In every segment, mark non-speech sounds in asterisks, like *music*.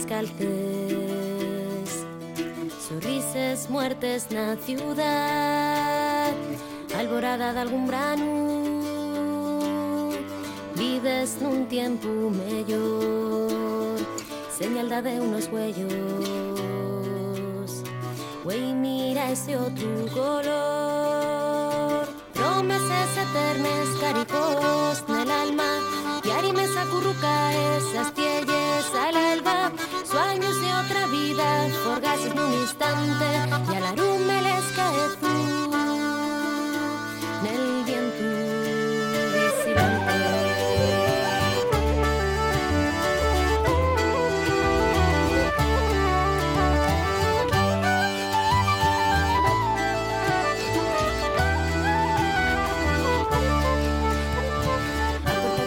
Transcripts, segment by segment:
Descalces. Sonrises, muertes na ciudad, alborada de algún brano. Vives nun tiempo mellor, señalda de unos huellos. Güey, mira ese otro color. Promesas eternas, caricos en el alma, y arimes acurruca esas forgases nun instante e a larume les cae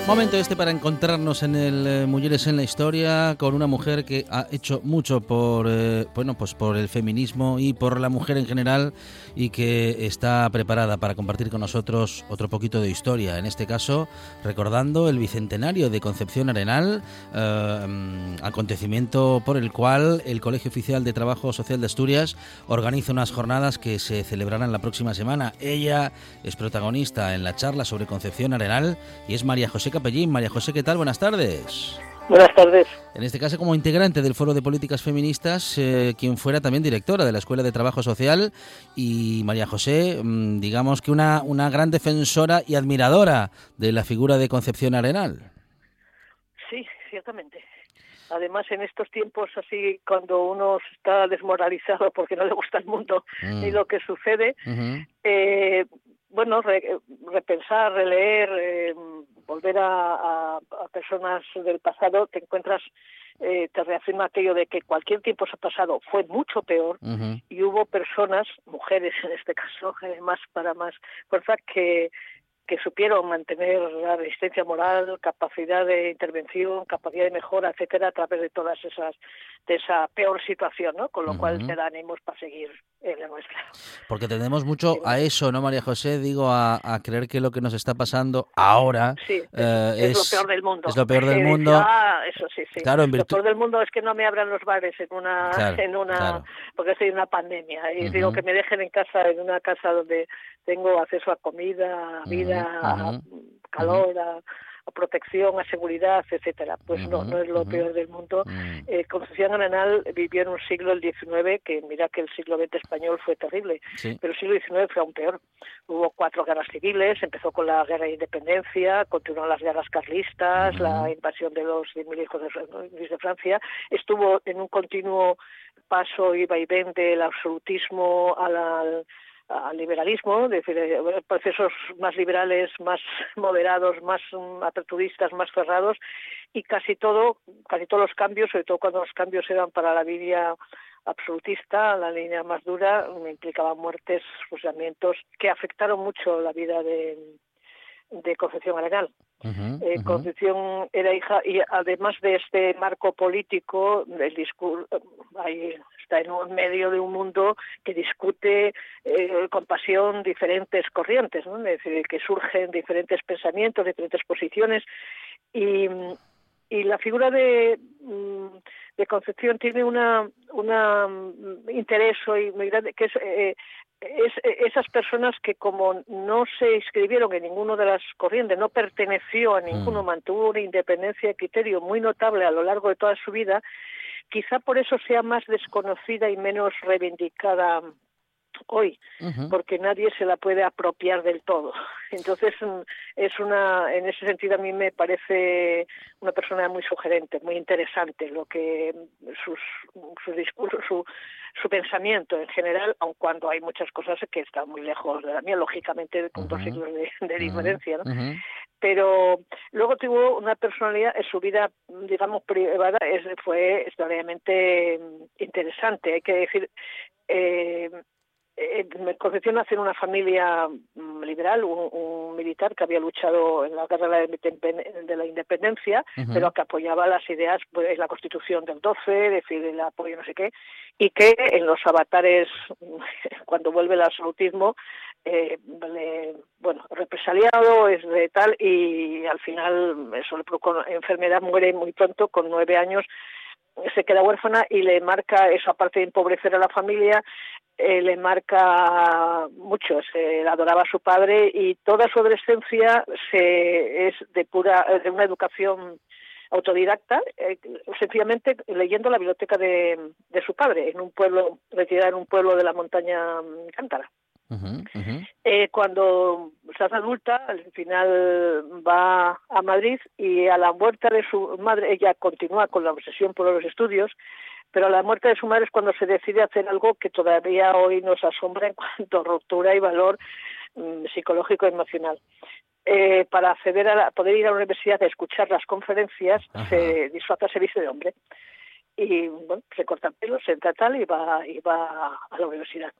Momento este para encontrarnos en el eh, Mujeres en la Historia con una mujer que ha hecho mucho por eh, bueno pues por el feminismo y por la mujer en general y que está preparada para compartir con nosotros otro poquito de historia. En este caso recordando el bicentenario de Concepción Arenal, eh, acontecimiento por el cual el Colegio Oficial de Trabajo Social de Asturias organiza unas jornadas que se celebrarán la próxima semana. Ella es protagonista en la charla sobre Concepción Arenal y es María José Capellín. María José, ¿qué tal? Buenas tardes. Buenas tardes. En este caso, como integrante del Foro de Políticas Feministas, eh, quien fuera también directora de la Escuela de Trabajo Social, y María José, mm, digamos que una, una gran defensora y admiradora de la figura de Concepción Arenal. Sí, ciertamente. Además, en estos tiempos así, cuando uno está desmoralizado porque no le gusta el mundo ni mm. lo que sucede, eh, bueno, repensar, releer, eh, volver a, personas del pasado, te encuentras, eh, te reafirma aquello de que cualquier tiempo pasado fue mucho peor y hubo personas, mujeres en este caso, *laughs* eh, más para más fuerza, que que supieron mantener la resistencia moral, capacidad de intervención, capacidad de mejora, etcétera, a través de todas esas, de esa peor situación, ¿no? Con lo cual te da ánimos para seguir en la nuestra. Porque tenemos mucho a eso, ¿no, María José? Digo, a, creer que lo que nos está pasando ahora es, eh, lo peor del mundo. Es lo peor del mundo. Ah, eso sí, sí. Claro, Lo peor del mundo es que no me abran los bares en una, en una, porque estoy en una pandemia. Y digo que me dejen en casa, en una casa donde tengo acceso a comida, a vida, a calor, a, protección, a seguridad, etcétera. Pues no, no es lo peor del mundo. Eh, Concepción Arenal vivió en un siglo el XIX que mira que el siglo XX español fue terrible, pero el siglo XIX fue aún peor. Hubo cuatro guerras civiles, empezó con la guerra de independencia, continuaron las guerras carlistas, la invasión de los mil hijos de, de Francia, estuvo en un continuo paso y vaivén del absolutismo a la al liberalismo, es decir, eh, procesos más liberales, más moderados, más mm, aperturistas, más cerrados y casi todo, casi todos los cambios, sobre todo cuando los cambios eran para la línea absolutista, la línea más dura, implicaban muertes, fusilamientos que afectaron mucho la vida de, de Concepción Arenal. Eh, Concepción era hija y además de este marco político, el discurso, ahí está en un medio de un mundo que discute eh, con pasión diferentes corrientes, ¿no? es decir, que surgen diferentes pensamientos, diferentes posiciones y, y la figura de, mm, de Concepción tiene una, una mm, interés muy grande que es eh, es, esas personas que como no se inscribieron en ninguno de las corrientes, no perteneció a ninguno, mm. mantuvo una independencia de criterio muy notable a lo largo de toda su vida, quizá por eso sea más desconocida y menos reivindicada hoy, porque nadie se la puede apropiar del todo. *laughs* Entonces, mm, es una, en ese sentido a mí me parece una persona muy sugerente, muy interesante, lo que sus, sus discursos, su, su pensamiento en general, aun cuando hay muchas cosas que están muy lejos de la mía, lógicamente con dos siglos de, diferencia, ¿no? Pero luego tuvo una personalidad en su vida, digamos, privada, es, fue extraordinariamente interesante. Hay que decir, eh, eh, Concepción nace en una familia mm, liberal, un, militar que había luchado en la guerra de la independencia, pero que apoyaba las ideas, pues, la constitución del 12, decir, el apoyo no sé qué, y que en los avatares, *laughs* cuando vuelve el absolutismo, eh, bueno, represaliado, es de tal, y al final, eso le enfermedad, muere muy pronto, con nueve años, se queda huérfana y le marca eso, aparte de empobrecer a la familia, eh, le marca mucho. Se adoraba a su padre y toda su adolescencia se, es de pura, de una educación autodidacta, eh, sencillamente leyendo la biblioteca de, de, su padre en un pueblo, retirada en un pueblo de la montaña Cántara. Eh, cuando se hace adulta, al final va a Madrid y a la muerte de su madre, ella continúa con la obsesión por los estudios, pero a la muerte de su madre es cuando se decide hacer algo que todavía hoy nos asombra en *laughs* cuanto a ruptura y valor mm, psicológico y emocional. Eh, para acceder a poder ir a la universidad a escuchar las conferencias, se disfraza servicio de hombre. Y bueno, se corta el pelo, se entra tal y va, y va a la universidad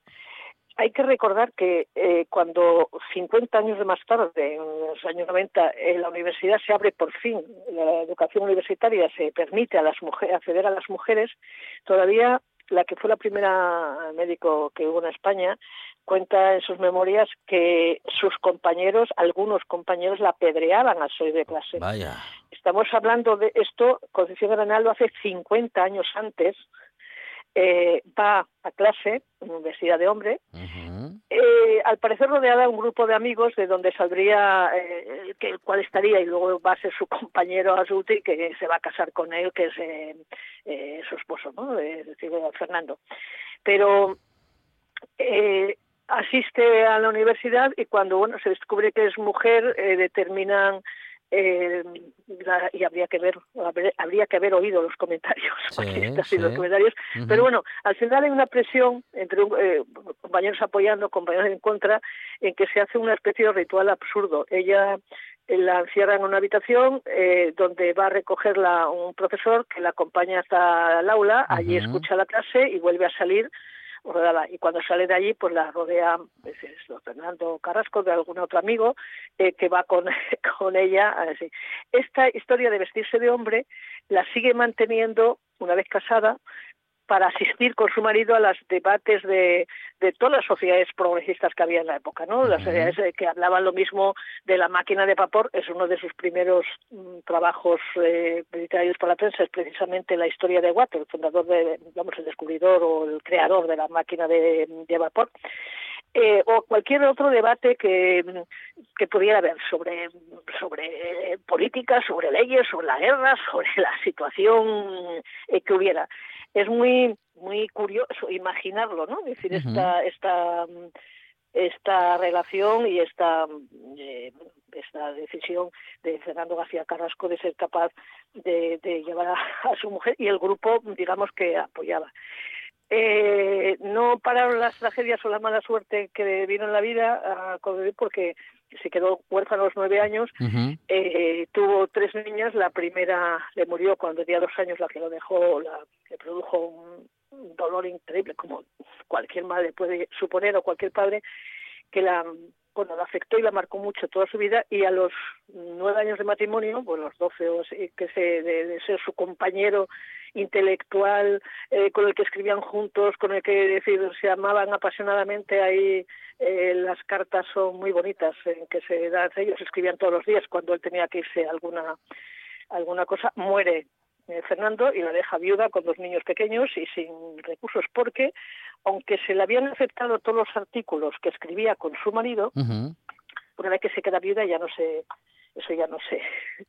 hay que recordar que eh, cuando 50 años más tarde, en los años 90, en la universidad se abre por fin, la educación universitaria se permite a las mujeres acceder a las mujeres, todavía la que fue la primera médico que hubo en España cuenta en sus memorias que sus compañeros, algunos compañeros la apedreaban al salir de clase. Vaya. Estamos hablando de esto, Concepción Granal lo hace 50 años antes, eh, va a clase Universidad de Hombre, eh, al parecer rodeada de un grupo de amigos de donde saldría eh, que, estaría y luego va a ser su *laughs* compañero Azuti que se va a casar con él, que es eh, su esposo, ¿no? es decir, Fernando. Pero asiste a la universidad y cuando bueno se descubre que es mujer determinan eh, y habría que ver habría que haber oído los comentarios *laughs* los comentarios. Pero bueno al final hay una presión entre eh, compañeros apoyando compañeros en contra en que se hace una especie de ritual absurdo. Ella eh, la encierra en una habitación eh, donde va a recogerla un profesor que la acompaña hasta el aula, allí escucha la clase y vuelve a salir y cuando sale de allí pues la rodea pues, Fernando Carrasco de algún otro amigo eh, que va con, *laughs* con ella así. esta historia de vestirse de hombre la sigue manteniendo una vez casada para asistir con su marido a los debates de, de todas las sociedades progresistas que había en la época, ¿no? Las sociedades eh, que hablaban lo mismo de la máquina de vapor, es uno de sus primeros mm, trabajos eh, literarios para la prensa, es precisamente la historia de Watt, el fundador de, digamos, el descubridor o el creador de la máquina de, vapor. Eh, o cualquier otro debate que, que pudiera haber sobre, sobre política, sobre leyes, sobre la guerra, *laughs* sobre la situación eh, que hubiera es muy muy curioso imaginarlo, ¿no? Es decir, esta esta esta relación y esta eh, esta decisión de Fernando García Carrasco de ser capaz de, llevar a, su mujer y el grupo, digamos que apoyaba. Eh, no pararon las tragedias o la mala suerte que vino en la vida a porque se quedó huérfano a los nueve años, eh, tuvo tres niñas, la primera le murió cuando tenía dos años, la que lo dejó, la que produjo un, dolor increíble, como cualquier madre puede suponer o cualquier padre, que la bueno, la afectó y la marcó mucho toda su vida y a los nueve años de matrimonio, pues los doce o que se, de, ser su compañero intelectual, eh, con el que escribían juntos, con el que decir, se amaban apasionadamente, ahí eh, las cartas son muy bonitas, en que se dan, ellos escribían todos los días cuando él tenía que irse a alguna, alguna cosa, muere eh, Fernando y la deja viuda con dos niños pequeños y sin recursos porque aunque se le habían aceptado todos los artículos que escribía con su marido una vez que se queda viuda ya no se eso ya no se *laughs*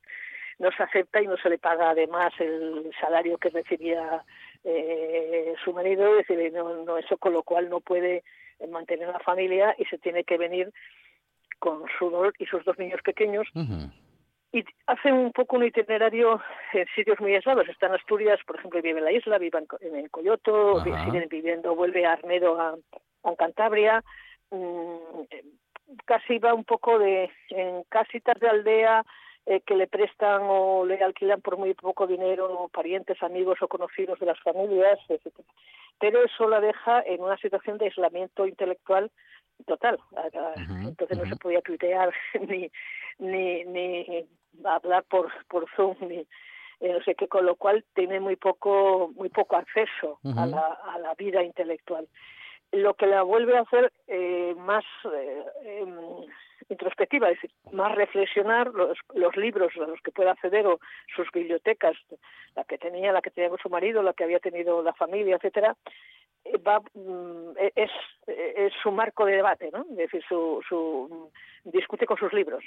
no se acepta y no se le paga además el salario que recibía eh, su marido es decir no, no eso con lo cual no puede mantener la familia y se tiene que venir con su dolor y sus dos niños pequeños y hace un poco un itinerario en sitios muy aislados. Está en Asturias, por ejemplo, vive en la isla, vive en, en Coyoto, sigue viviendo, vuelve a Arnedo a, Cantabria. Mm, casi va un poco de en casitas de aldea eh, que le prestan o le alquilan por muy poco dinero parientes, amigos o conocidos de las familias, etc. Pero eso la deja en una situación de aislamiento intelectual total. Entonces no se podía tuitear *laughs* ni, ni, ni hablar por, por Zoom, ni eh, no sé qué, con lo cual tiene muy poco, muy poco acceso a, la, a la vida intelectual lo que la vuelve a hacer eh, más eh, em, introspectiva, es decir, más reflexionar los, los libros a los que puede acceder o sus bibliotecas, la que tenía, la que tenía con su marido, la que había tenido la familia, etcétera, eh, va mm, e, es, es su marco de debate, ¿no? Es decir, su, su discute con sus libros.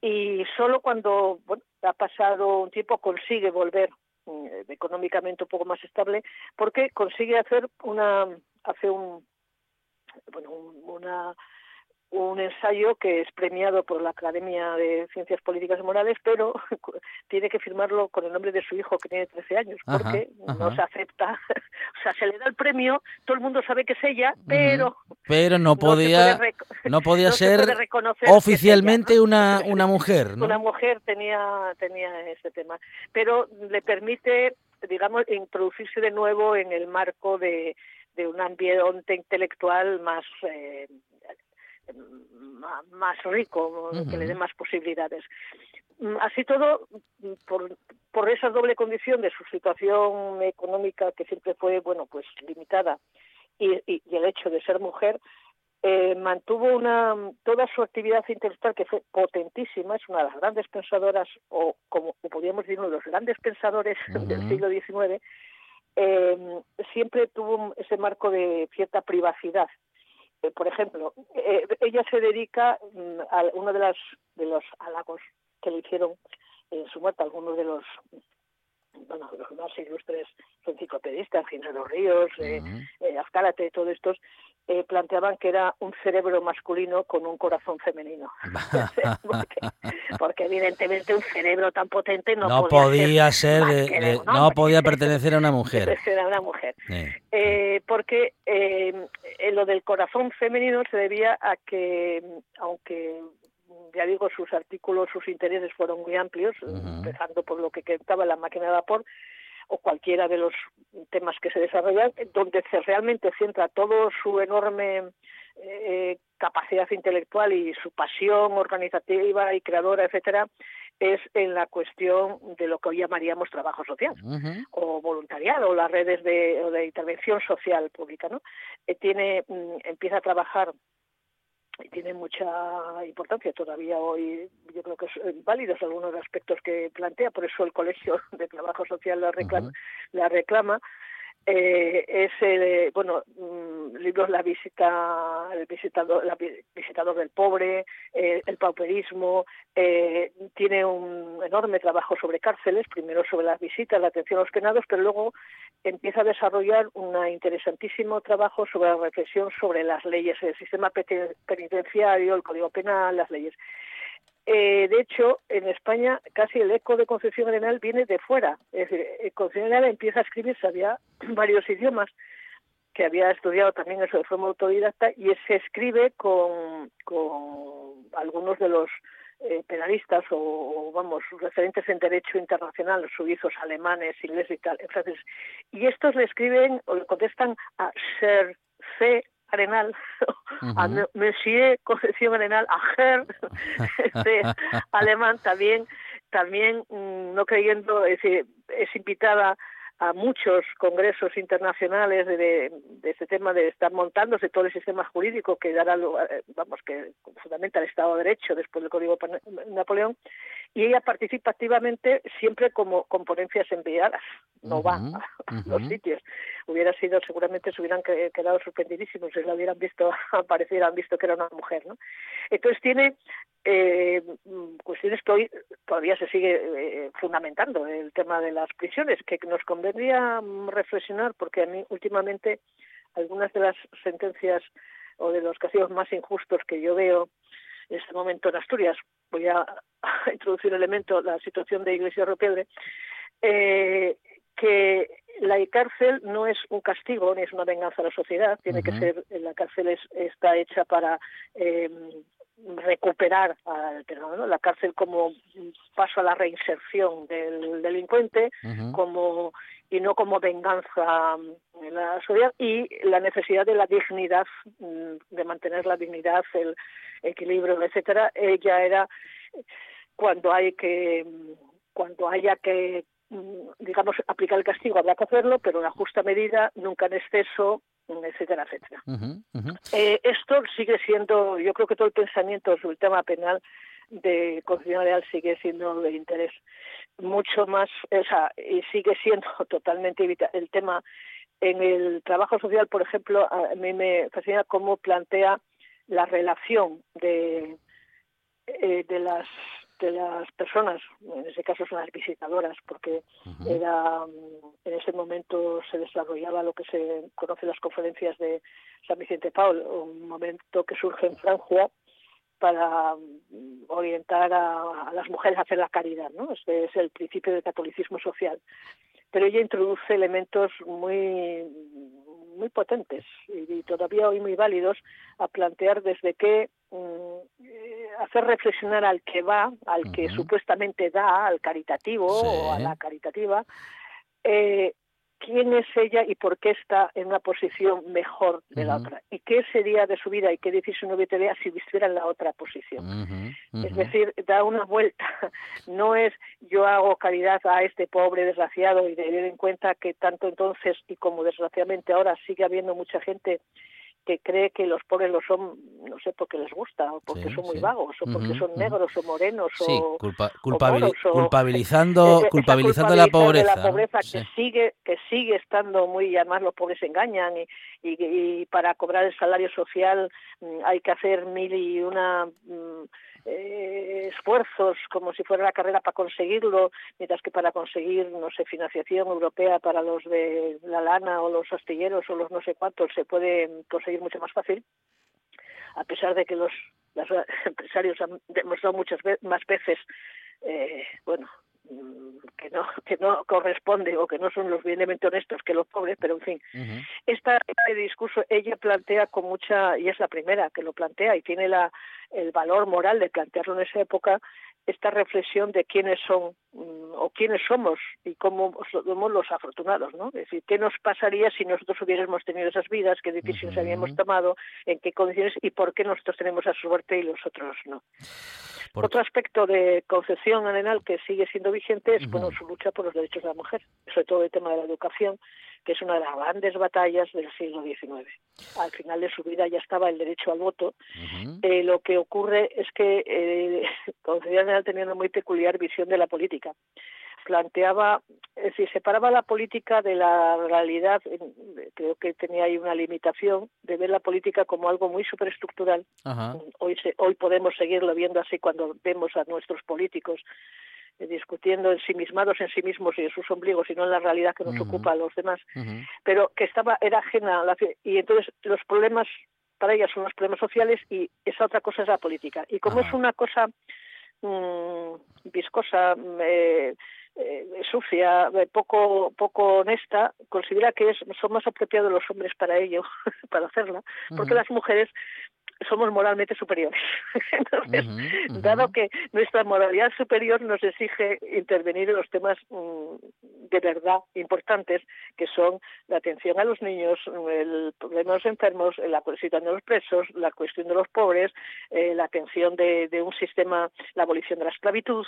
Y solo cuando bueno, ha pasado un tiempo consigue volver mm, económicamente un poco más estable porque consigue hacer una hace un bueno una un ensayo que es premiado por la Academia de Ciencias Políticas y Morales, pero *laughs* tiene que firmarlo con el nombre de su hijo que tiene 13 años, porque no se acepta, *laughs* o sea, se le da el premio, todo el mundo sabe que es ella, pero pero no podía no, podía *laughs* ser oficialmente una una mujer, Una mujer tenía tenía ese tema, pero le permite digamos introducirse de nuevo en el marco de de un ambiente intelectual más eh, más rico, que le dé más posibilidades. Mm, así todo, por, por esa doble condición de su situación económica que siempre fue, bueno, pues limitada y, y, el hecho de ser mujer, eh, mantuvo una toda su actividad intelectual que fue potentísima, es una de las grandes pensadoras, o como podríamos decir, uno de los grandes pensadores *laughs* del siglo XIX, eh, siempre tuvo ese marco de cierta privacidad. Eh, por ejemplo, eh, ella se dedica mm, a uno de, las, de los halagos que le hicieron en su muerte algunos de los bueno, los más ilustres enciclopedistas, Ginero Ríos, eh, eh, Azcárate, todos estos, eh, planteaban que era un cerebro masculino con un corazón femenino. *laughs* *laughs* porque, evidentemente un cerebro tan potente no, podía, ser, no podía *laughs* pertenecer a una mujer. A una mujer. porque lo del corazón femenino se debía a que, aunque ya digo, sus artículos, sus intereses fueron muy amplios, empezando por lo que estaba la máquina de vapor o cualquiera de los temas que se desarrollan, donde se realmente centra todo su enorme eh, capacidad intelectual y su pasión organizativa y creadora, etcétera, es en la cuestión de lo que hoy llamaríamos trabajo social o voluntariado o las redes de, de intervención social pública, ¿no? Eh, tiene mm, empieza a trabajar y tiene mucha importancia todavía hoy. Yo creo que son válidos algunos aspectos que plantea, por eso el Colegio de Trabajo Social la reclama, la reclama eh, es el, bueno mm, libros la visita el visitador la visitador del pobre eh, el pauperismo eh, tiene un enorme trabajo sobre cárceles primero sobre las visitas la atención a los penados pero luego empieza a desarrollar un interesantísimo trabajo sobre la reflexión sobre las leyes el sistema penitenciario el código penal las leyes eh, de hecho, en España casi el eco de Concepción Arenal viene de fuera. Es decir, eh, Concepción Arenal empieza a escribir, sabía *clears throat* varios idiomas, que había estudiado también eso de forma autodidacta, y se escribe con, con algunos de los eh, penalistas o, vamos, referentes en derecho internacional, suizos, alemanes, ingleses y tal, en Y estos le escriben o le contestan a Sir C. Arenal, a Monsieur Concepción Arenal, a Ger, este alemán también, también mm, no creyendo, es invitada a muchos congresos internacionales de, de, este tema de estar montándose todo el sistema jurídico que dará eh, vamos que fundamenta el Estado de Derecho después del Código Napoleón y ella participa activamente siempre como con ponencias enviadas. No va *laughs* a los sitios. Hubiera sido seguramente se hubieran quedado sorprendidísimos si la hubieran visto *laughs* aparecer han visto que era una mujer no entonces tiene eh, cuestiones que hoy todavía se sigue eh, fundamentando el tema de las prisiones que nos convendría reflexionar porque a mí últimamente algunas de las sentencias o de los castigos más injustos que yo veo en este momento en Asturias, voy a, *laughs* introducir un elemento, la situación de Iglesia Ropiedre, eh, que la cárcel no es un castigo ni es una venganza a la sociedad, tiene que ser, la cárcel está hecha para eh, recuperar al ¿no? la cárcel como paso a la reinserción del delincuente como y no como venganza en la sociedad y la necesidad de la dignidad mm, de mantener la dignidad el equilibrio etcétera ella era cuando hay que cuando haya que mm, digamos aplicar el castigo habrá que hacerlo pero en la justa medida nunca en exceso etcétera, etcétera. Eh, esto sigue siendo, yo creo que todo el pensamiento sobre el tema penal de constitucional sigue siendo de interés mucho más, o sea, y sigue siendo *laughs* totalmente el tema en el trabajo social, por ejemplo, a mí me fascina cómo plantea la relación de eh, de las de las personas, en ese caso son las visitadoras, porque era en ese momento se desarrollaba lo que se conoce las conferencias de San Vicente Paul, un momento que surge en Francia para orientar a, las mujeres a hacer la caridad, ¿no? Este es el principio del catolicismo social. Pero ella introduce elementos muy muy potentes y, todavía hoy muy válidos a plantear desde qué mm, eh, hacer reflexionar al que va, al que supuestamente da, al caritativo o a la caritativa, eh, quién es ella y por qué está en una posición mejor de la otra y qué sería de su vida y qué decisión hubiera si estuviera en la otra posición. Es decir, da una vuelta. *laughs* No es yo hago caridad a este pobre desgraciado y tener en cuenta que tanto entonces y como desgraciadamente ahora sigue habiendo mucha gente que cree que los pobres lo son, no sé, porque les gusta, o porque son muy vagos, o porque son negros o morenos, o, culpabilizando, *laughs* culpabilizando la pobreza. la pobreza que sigue que sigue estando muy, además los pobres se engañan y, y, para cobrar el salario social mm, hay que hacer mil y una... Mm, eh, esfuerzos como si fuera la carrera para conseguirlo, mientras que para conseguir, no sé, financiación europea para los de la lana o los astilleros o los no sé cuántos se puede conseguir mucho más fácil, a pesar de que los, *laughs* empresarios han demostrado muchas más veces, eh, bueno, que no *laughs* que no corresponde o que no son los bienemente honestos que los pobres, pero en fin, este discurso ella plantea con mucha y es la primera que lo plantea y tiene la el valor moral de plantearlo en esa época esta reflexión de quiénes son mm, o quiénes somos y cómo somos los afortunados, ¿no? Es decir, qué nos pasaría si nosotros hubiéramos tenido esas vidas, qué decisiones habíamos tomado, en qué condiciones y por qué nosotros tenemos esa suerte y los otros no. Otro aspecto de concepción arenal que sigue siendo vigente es bueno, su lucha por los derechos de la mujer, sobre todo el tema de la educación, que es una de las grandes batallas del siglo XIX. Al final de su vida ya estaba el derecho al voto. Eh, lo que ocurre es que eh, *laughs* Concepción Arenal tenía una muy peculiar visión de la política planteaba, es decir, separaba la política de la realidad, creo que tenía ahí una limitación de ver la política como algo muy superestructural. Hoy, hoy podemos seguirlo viendo así cuando vemos a nuestros políticos eh, discutiendo ensimismados en sí mismos y en sus ombligos y no en la realidad que nos ocupa a los demás, pero que estaba era ajena a la y entonces los problemas para ella son los problemas sociales y esa otra cosa es la política. Y como es una cosa mmm, viscosa eh, eh, sucia, eh, poco poco honesta, considera que es, son más apropiados los hombres para ello, *laughs* para hacerla, porque las mujeres somos moralmente superiores. *laughs* Entonces, dado que nuestra moralidad superior nos exige intervenir en los temas mm, de verdad importantes, que son la atención a los niños, el problema de los enfermos, la situación de los presos, la cuestión de los pobres, eh, la atención de, de un sistema, la abolición de la esclavitud,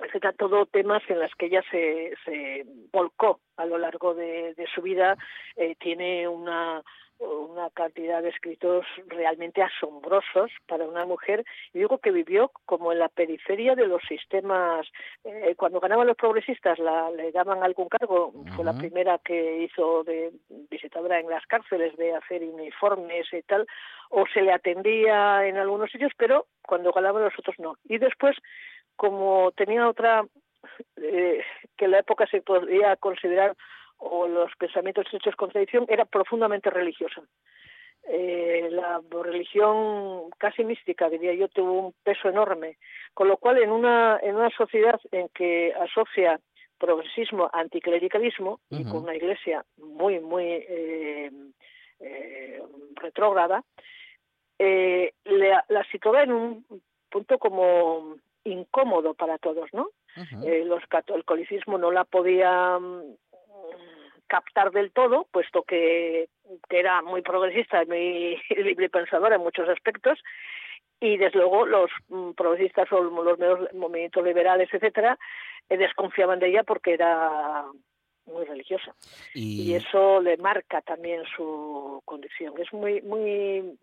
etcétera, todo temas en los que ella se, se volcó a lo largo de, su vida. Eh, tiene una, una cantidad de escritos realmente asombrosos para una mujer. Y digo que vivió como en la periferia de los sistemas. Eh, cuando ganaban los progresistas la, le daban algún cargo. Fue la primera que hizo de visitadora en las cárceles de hacer uniformes y tal. O se le atendía en algunos sitios, pero cuando ganaban los otros no. Y después como tenía otra eh, que en la época se podría considerar o los pensamientos hechos contradicción era profundamente religiosa eh, la religión casi mística, diría yo, tuvo un peso enorme. Con lo cual, en una, en una sociedad en que asocia progresismo, anticlericalismo, y con una iglesia muy, muy eh, eh, retrógrada, eh, la situaba en un punto como incómodo para todos, ¿no? Eh, los, el catolicismo no la podía mm, captar del todo, puesto que, era muy progresista y muy *laughs* libre pensadora en muchos aspectos, y desde luego los mm, progresistas o los movimientos liberales, etcétera, eh, desconfiaban de ella porque era muy religiosa. Y... eso le marca también su condición. Es muy muy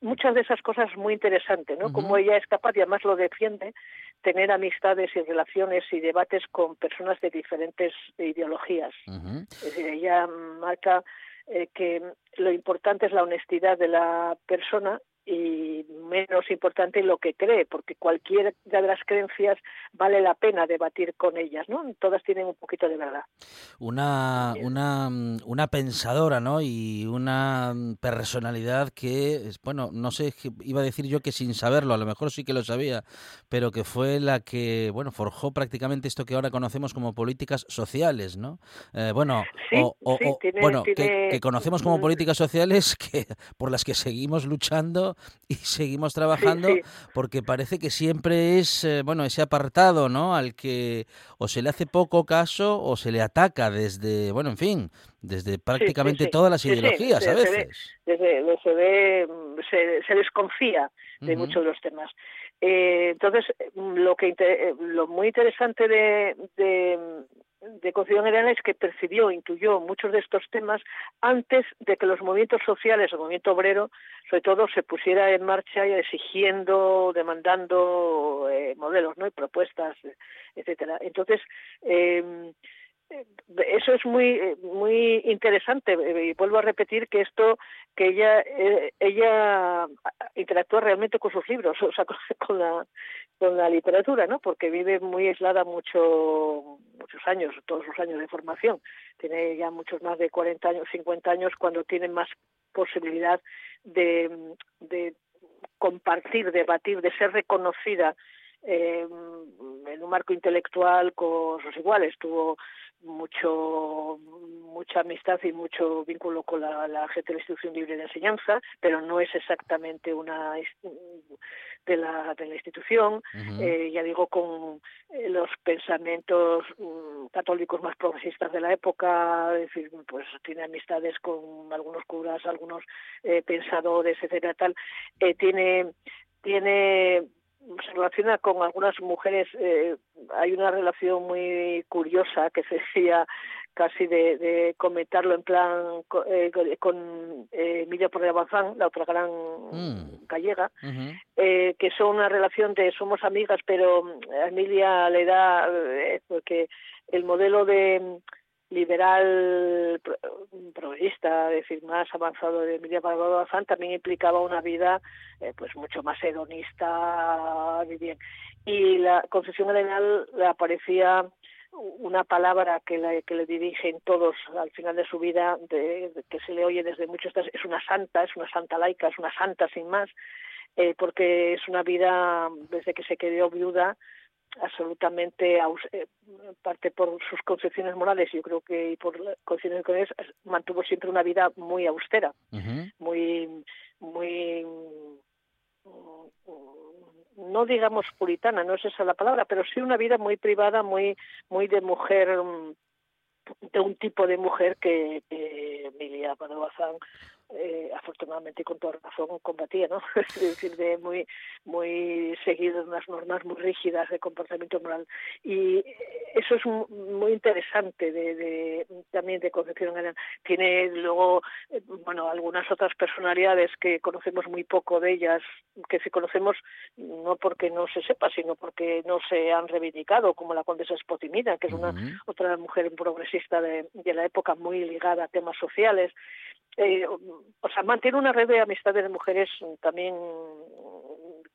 muchas de esas cosas muy interesantes, ¿no? Como ella es capaz, y además lo defiende, tener amistades y relaciones y debates con personas de diferentes ideologías. Es decir, ella marca eh, que lo importante es la honestidad de la persona y menos importante lo que cree, porque cualquiera de las creencias vale la pena debatir con ellas, ¿no? Todas tienen un poquito de verdad. Una, una, una pensadora, ¿no? Y una personalidad que, bueno, no sé, iba a decir yo que sin saberlo, a lo mejor sí que lo sabía, pero que fue la que, bueno, forjó prácticamente esto que ahora conocemos como políticas sociales, ¿no? Eh, bueno, o, bueno, que, conocemos como políticas sociales *laughs* que por las que seguimos luchando *laughs* y seguimos trabajando porque parece que siempre es, eh, bueno, ese apartado, ¿no? Al que o se le hace poco caso o se le ataca desde, bueno, en fin, desde prácticamente todas las ideologías a veces. Se, se, ve, se, desconfía de muchos de los temas. Eh, entonces, lo que eh, lo muy interesante de, de Concepción Arena es que percibió, intuyó muchos de estos temas antes de que los movimientos sociales, el movimiento obrero, sobre todo, se pusiera en marcha y exigiendo, demandando eh, modelos ¿no? y propuestas, etcétera. Entonces, eh, eso es muy eh, muy interesante y vuelvo a repetir que esto que ella eh, ella interactúa realmente con sus libros *laughs* o sea con, la con la literatura no porque vive muy aislada mucho muchos años todos sus años de formación tiene ya muchos más de 40 años 50 años cuando tiene más posibilidad de, de compartir debatir de ser reconocida eh, en un marco intelectual con sus iguales. Tuvo mucho mucha amistad y mucho vínculo con la, la gente de la institución libre de enseñanza pero no es exactamente una de la de la institución. Eh, ya digo con eh, los pensamientos mm, católicos más progresistas de la época es decir pues tiene amistades con algunos curas algunos eh, pensadores etcétera tal tiene tiene se relaciona con algunas mujeres, eh, hay una relación muy curiosa que se decía casi de, de comentarlo en plan eh, con eh, Emilia Porrea Bazán, la otra gran mm. gallega, eh, que son una relación de somos amigas, pero a Emilia le da, porque el modelo de liberal progresista, es decir, más avanzado de Emilia Pardo Bazán, también implicaba una vida eh, pues mucho más hedonista. Y la Concepción Arenal le aparecía una palabra que, que le dirigen todos al final de su vida, que se le oye desde muchos, es una santa, es una santa laica, es una santa sin más, eh, porque es una vida, desde que se quedó viuda, absolutamente eh, parte por sus concepciones morales yo creo que y por concepciones mantuvo siempre una vida muy austera muy muy no digamos puritana no es esa la palabra pero sí una vida muy privada muy muy de mujer de un tipo de mujer que, que Emilia Bazán eh, afortunadamente con toda razón combatía, ¿no? *laughs* es decir, de muy, muy seguido unas normas muy rígidas de comportamiento moral. Y eso es muy interesante de, de también de Concepción Arana. Tiene luego, bueno, algunas otras personalidades que conocemos muy poco de ellas, que si conocemos no porque no se sepa, sino porque no se han reivindicado, como la condesa Spotimida, que es una otra mujer progresista de, de la época muy ligada a temas sociales eh, o sea, mantiene una red de amistades de mujeres también,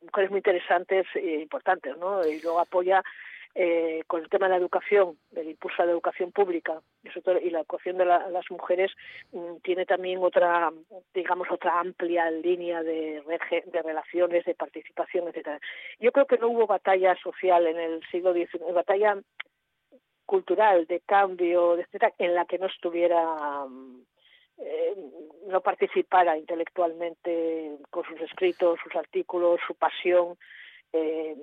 mujeres muy interesantes e importantes, ¿no? Y luego apoya eh, con el tema de la educación, del impulso a la educación pública y la educación de las mujeres mm, tiene también otra, digamos, otra amplia línea de, de relaciones, de participación, etcétera. Yo creo que no hubo batalla social en el siglo XIX, batalla cultural, de cambio, etcétera, en la que no estuviera eh, no participara intelectualmente con sus escritos, sus artículos, su pasión eh,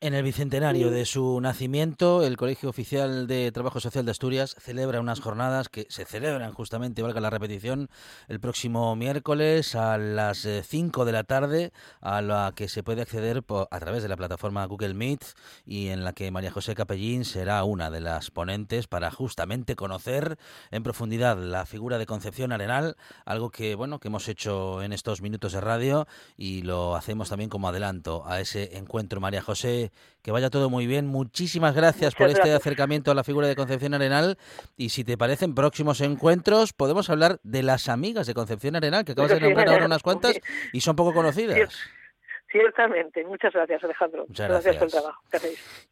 en el bicentenario de su nacimiento, el Colegio Oficial de Trabajo Social de Asturias celebra unas jornadas que se celebran justamente, valga la repetición, el próximo miércoles a las 5 eh, de la tarde, a la que se puede acceder a través de la plataforma Google Meet y en la que María José Capellín será una de las ponentes para justamente conocer en profundidad la figura de Concepción Arenal, algo que bueno que hemos hecho en estos minutos de radio y lo hacemos también como adelanto a ese encuentro, María José. Que vaya todo muy bien. Muchísimas gracias por este acercamiento a la figura de Concepción Arenal. Y si te parecen próximos encuentros, podemos hablar de las amigas de Concepción Arenal, que acabas de nombrar ahora *laughs* unas cuantas y son poco conocidas. Ciertamente, muchas gracias Alejandro. Muchas gracias. por el trabajo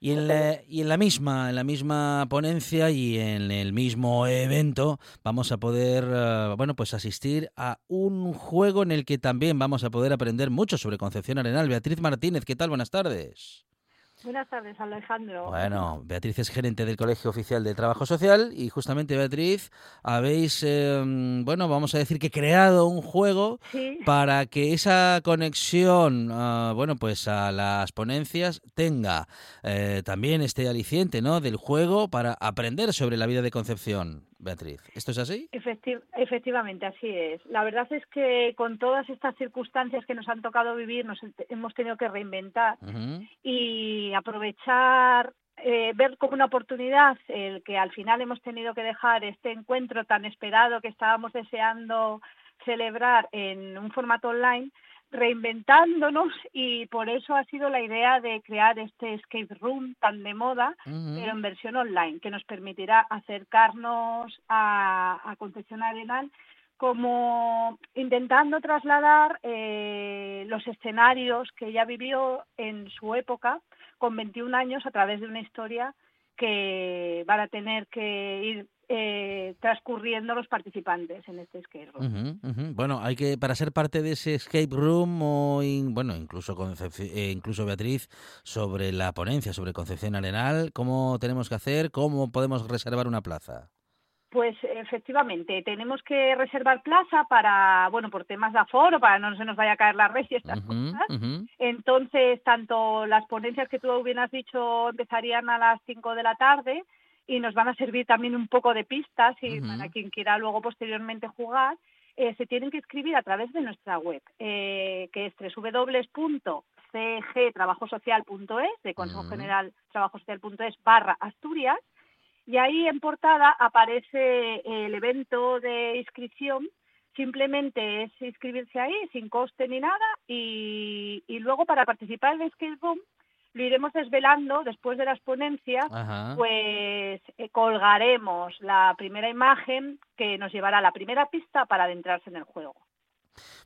Y en, la, y en la misma, en la misma ponencia y en el mismo evento vamos a poder, eh, bueno, pues asistir a un juego en el que también vamos a poder aprender mucho sobre Concepción Arenal. Beatriz Martínez, ¿qué tal? Buenas tardes. Buenas tardes, Alejandro. Bueno, Beatriz es gerente del Colegio Oficial de Trabajo Social y justamente, Beatriz, habéis, em, bueno, vamos a decir que creado un juego para que esa conexión, ah, bueno, pues a las ponencias tenga eh, también este aliciente, ¿no? Del juego para aprender sobre la vida de Concepción. Beatriz. ¿Esto es así? efectivamente, así es. La verdad es que con todas estas circunstancias que nos han tocado vivir, nos hemos tenido que reinventar y aprovechar, eh, ver como una oportunidad el que al final hemos tenido que dejar este encuentro tan esperado que estábamos deseando celebrar en un formato online reinventándonos y por eso ha sido la idea de crear este escape room tan de moda, pero en versión online, que nos permitirá acercarnos a, a Concepción Arenal como intentando trasladar eh, los escenarios que ella vivió en su época con 21 años a través de una historia que van a tener que ir eh, transcurriendo los participantes en este escape room. Bueno, hay que para ser parte de ese escape room o bueno, incluso eh, incluso Beatriz sobre la ponencia sobre Concepción Arenal, ¿cómo tenemos que hacer? ¿Cómo podemos reservar una plaza? Pues efectivamente, tenemos que reservar plaza para, bueno, por temas de aforo, para no se nos vaya a caer la red y estas cosas. Entonces, tanto las ponencias que tú bien has dicho empezarían a las 5 de la tarde, y nos van a servir también un poco de pistas y para quien quiera luego posteriormente jugar, eh, se tienen que escribir a través de nuestra web, eh, que es www.cgtrabajosocial.es, de Consejo General Trabajosocial.es barra Asturias, y ahí en portada aparece el evento de inscripción, simplemente es inscribirse ahí sin coste ni nada, y, y luego para participar en el Skate Room lo iremos desvelando después de las ponencias, pues eh, colgaremos la primera imagen que nos llevará a la primera pista para adentrarse en el juego.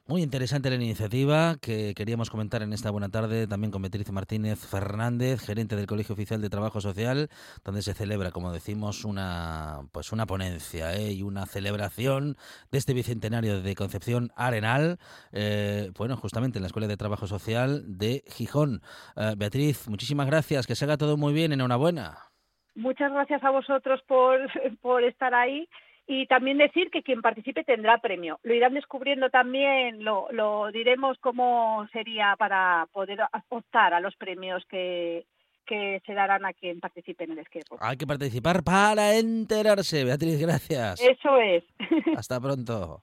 Muy interesante la iniciativa que queríamos comentar en esta buena tarde también con Beatriz Martínez Fernández, gerente del Colegio Oficial de Trabajo Social, donde se celebra, como decimos, una pues una ponencia ¿eh? y una celebración de este bicentenario de Concepción Arenal, eh, bueno, justamente en la Escuela de Trabajo Social de Gijón. Eh, Beatriz, muchísimas gracias, que se haga todo muy bien, enhorabuena. Muchas gracias a vosotros por, *laughs* por estar ahí y también decir que quien participe tendrá premio. Lo irán descubriendo también, lo, lo diremos cómo sería para poder optar a los premios que, que se darán a quien participe en el esquema. Hay que participar para enterarse. Beatriz, gracias. Eso es. *laughs* Hasta pronto.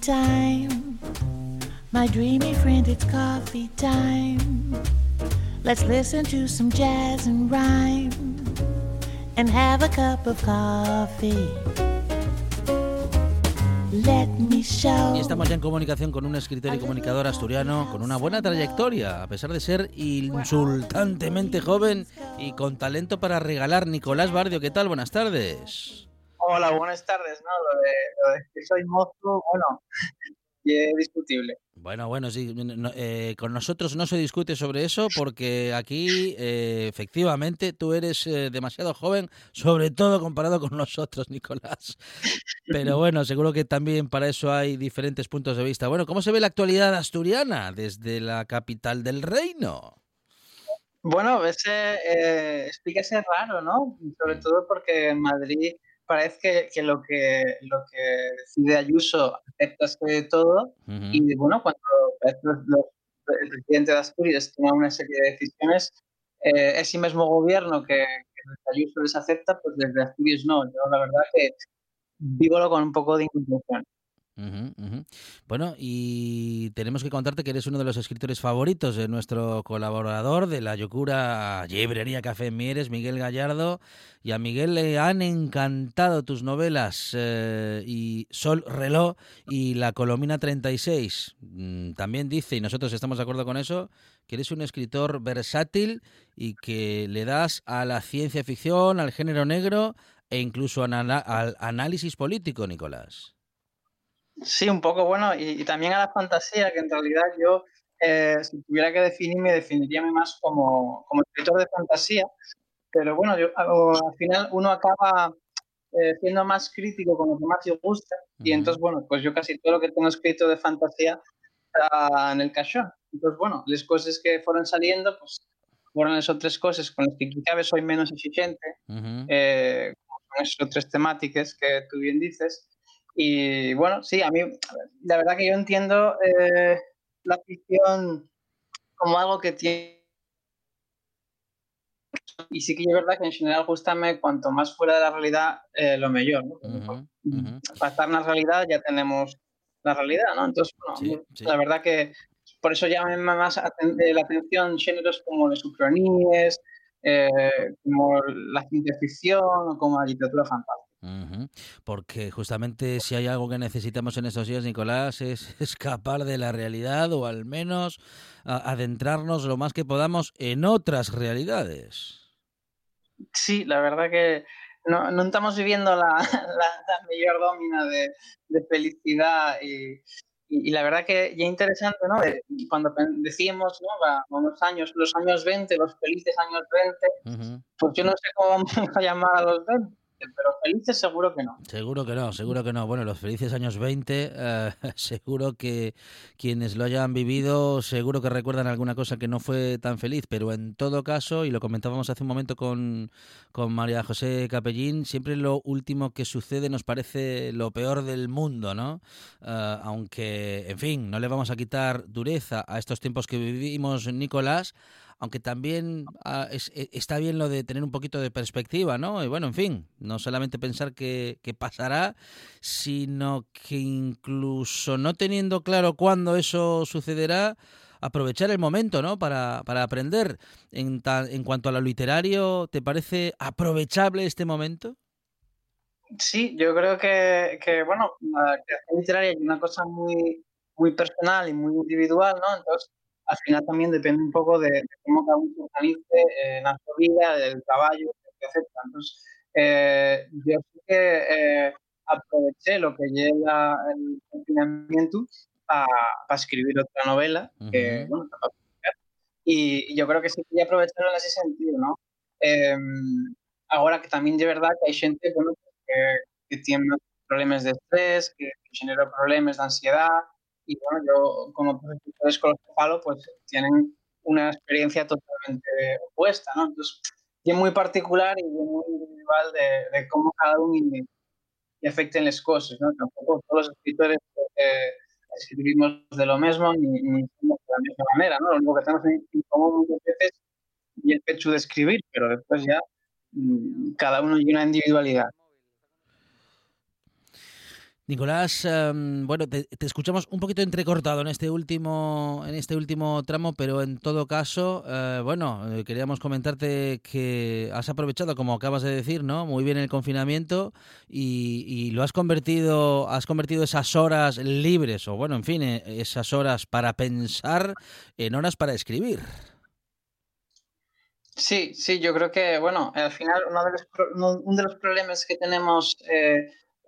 Time. My dreamy friend, it's coffee time. Let's listen to some jazz and rhyme and have a cup of coffee. Y estamos ya en comunicación con un escritor y comunicador asturiano con una buena trayectoria, a pesar de ser insultantemente joven y con talento para regalar. Nicolás Bardio, ¿qué tal? Buenas tardes. Hola, buenas tardes. No, lo de, que soy mozo, bueno, *laughs* es discutible. Bueno, bueno, sí, eh, con nosotros no se discute sobre eso porque aquí eh, efectivamente tú eres eh, demasiado joven, sobre todo comparado con nosotros, *laughs* Nicolás. Pero bueno, seguro que también para eso hay diferentes puntos de vista. Bueno, ¿cómo se ve la actualidad asturiana desde la capital del reino? Bueno, ese, explíquese raro, ¿no? Sobre todo porque en Madrid parece que, lo que lo que decide Ayuso acepta de todo y bueno, cuando el presidente de Asturias toma una serie de decisiones, eh, ese mismo gobierno que, que Ayuso les acepta, pues desde Asturias no. Yo la verdad que vivo con un poco de Bueno, y tenemos que contarte que eres uno de los escritores favoritos de nuestro colaborador de la Yocura Librería Café Mieres, Miguel Gallardo. Y a Miguel le han encantado tus novelas eh, y Sol Reloj y La Colomina 36. Mm, también dice, y nosotros estamos de acuerdo con eso, que eres un escritor versátil y que le das a la ciencia ficción, al género negro e incluso al análisis político, Nicolás. Sí, un poco bueno, y, también a la fantasía, que en realidad yo, eh, si tuviera que definirme, definiría más como, como escritor de fantasía, pero bueno, yo, al final uno acaba eh, siendo más crítico con lo que más le gusta, y entonces, bueno, pues yo casi todo lo que tengo escrito de fantasía está en el cachón. Entonces, bueno, las cosas que fueron saliendo, pues fueron esas tres cosas con las que quizá soy menos exigente, eh, con esas tres temáticas que tú bien dices, y bueno, sí, a mí, la verdad que yo entiendo eh, la ficción como algo que tiene. Y sí que es verdad que en general, justamente, cuanto más fuera de la realidad, eh, lo mejor. ¿no? Para estar en la realidad ya tenemos la realidad, ¿no? Entonces, bueno, la verdad que por eso llama más eh, la atención géneros como las ucroníes, como la ciencia ficción o como la literatura fantástica. Porque justamente si hay algo que necesitamos en estos días, Nicolás, es *laughs* escapar de la realidad o al menos adentrarnos lo más que podamos en otras realidades. Sí, la verdad que no, no estamos viviendo la, *laughs* la, mayor domina de, felicidad y, y, la verdad que ya interesante, ¿no? cuando decíamos, ¿no? Unos años, los años 20, los felices años 20, pues yo no sé cómo *laughs* vamos a llamar a los 20 pero felices seguro que no. Seguro que no, seguro que no. Bueno, los felices años 20, eh, *laughs* seguro que quienes lo hayan vivido, seguro que recuerdan alguna cosa que no fue tan feliz, pero en todo caso, y lo comentábamos hace un momento con, con María José Capellín, siempre lo último que sucede nos parece lo peor del mundo, ¿no? Eh, aunque, en fin, no le vamos a quitar dureza a estos tiempos que vivimos, Nicolás, aunque también ah, e, está bien lo de tener un poquito de perspectiva, ¿no? Y bueno, en fin, no solamente pensar que, pasará, sino que incluso no teniendo claro cuándo eso sucederá, aprovechar el momento, ¿no? Para, para aprender. En, en cuanto a lo literario, ¿te parece aprovechable este momento? Sí, yo creo que, que bueno, la creación literaria es una cosa muy, muy personal y muy individual, ¿no? Entonces, al final también depende un poco de, cómo cada uno se organice en la vida, del trabajo, etc. Entonces, eh, yo sí que eh, aproveché lo que lleva el confinamiento para escribir otra novela, que, bueno, y, yo creo que sí que aprovecharlo en ese sentido, ¿no? Em, ahora que también de verdad que hay gente bueno, que, que tiene problemas de estrés, que, que genera problemas de ansiedad, y bueno, yo como profesores con los que falo, pues tienen una experiencia totalmente opuesta, ¿no? Entonces, es muy particular y muy individual de, de cómo cada uno y, y afecten las cosas, ¿no? Tampoco todos los escritores eh, escribimos de lo mismo ni, ni de la misma manera, ¿no? Lo único que tenemos en común muchas veces y el hecho de escribir, pero después ya mmm, cada uno tiene una individualidad. Nicolás, em, bueno, te, escuchamos un poquito entrecortado en este último, en este último tramo, pero en todo caso, eh, bueno, eh, queríamos comentarte que has aprovechado, como acabas de decir, ¿no? Muy bien el confinamiento y, lo has convertido, has convertido esas horas libres, o bueno, en fin, eh, esas horas para pensar en horas para escribir. Sí, sí, yo creo que, bueno, al final uno de los, uno de los problemas que tenemos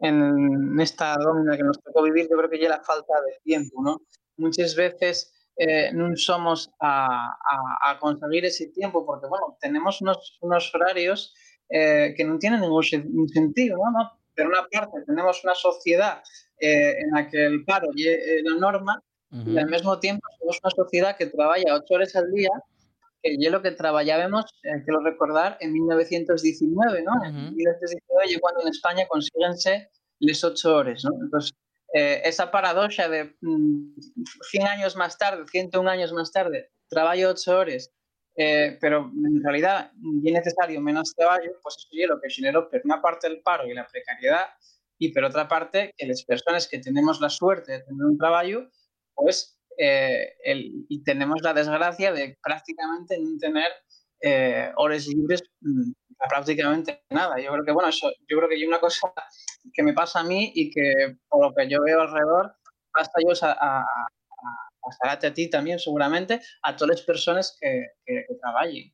en esta domina que nos tocó vivir, yo creo que ya la falta de tiempo, ¿no? Muchas veces eh, no somos a, a, conseguir ese tiempo porque, bueno, tenemos unos, unos horarios eh, que no tienen ningún sentido, ¿no? ¿no? Por una parte, tenemos una sociedad eh, en la que el paro es la norma y al mismo tiempo somos una sociedad que trabaja ocho horas al día que es lo que trabajábamos, hay que lo recordar, en 1919, ¿no? En 1919 yo cuando en España consíguense las ocho horas, ¿no? Entonces, eh, esa paradoja de 100 mm, años más tarde, 101 años más tarde, trabajo ocho horas, eh, pero en realidad es necesario menos trabajo, pues eso es lo que generó por una parte el paro y la precariedad y por otra parte que las personas que tenemos la suerte de tener un trabajo, pues eh, y tenemos la desgracia de prácticamente no tener eh, horas libres mm, prácticamente nada. Yo creo que, bueno, eso, yo creo que hay una cosa que me pasa a mí y que por lo que yo veo alrededor, hasta yo a, a, a, ti también seguramente, a todas las personas que, que, que trabajen.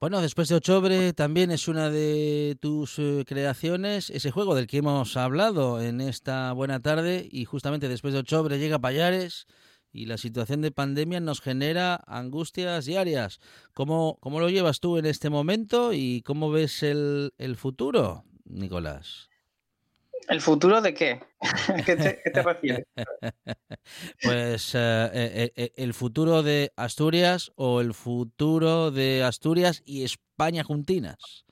Bueno, después de Ochobre también es una de tus eh, creaciones, ese juego del que hemos hablado en esta buena tarde y justamente después de Ochobre llega Payares y la situación de pandemia nos genera angustias diarias. ¿Cómo, cómo lo llevas tú en este momento y cómo ves el, el futuro, Nicolás? ¿El futuro de qué? *laughs* ¿Qué te, qué te refieres? *laughs* pues eh, eh, eh, el futuro de Asturias o el futuro de Asturias y España juntinas.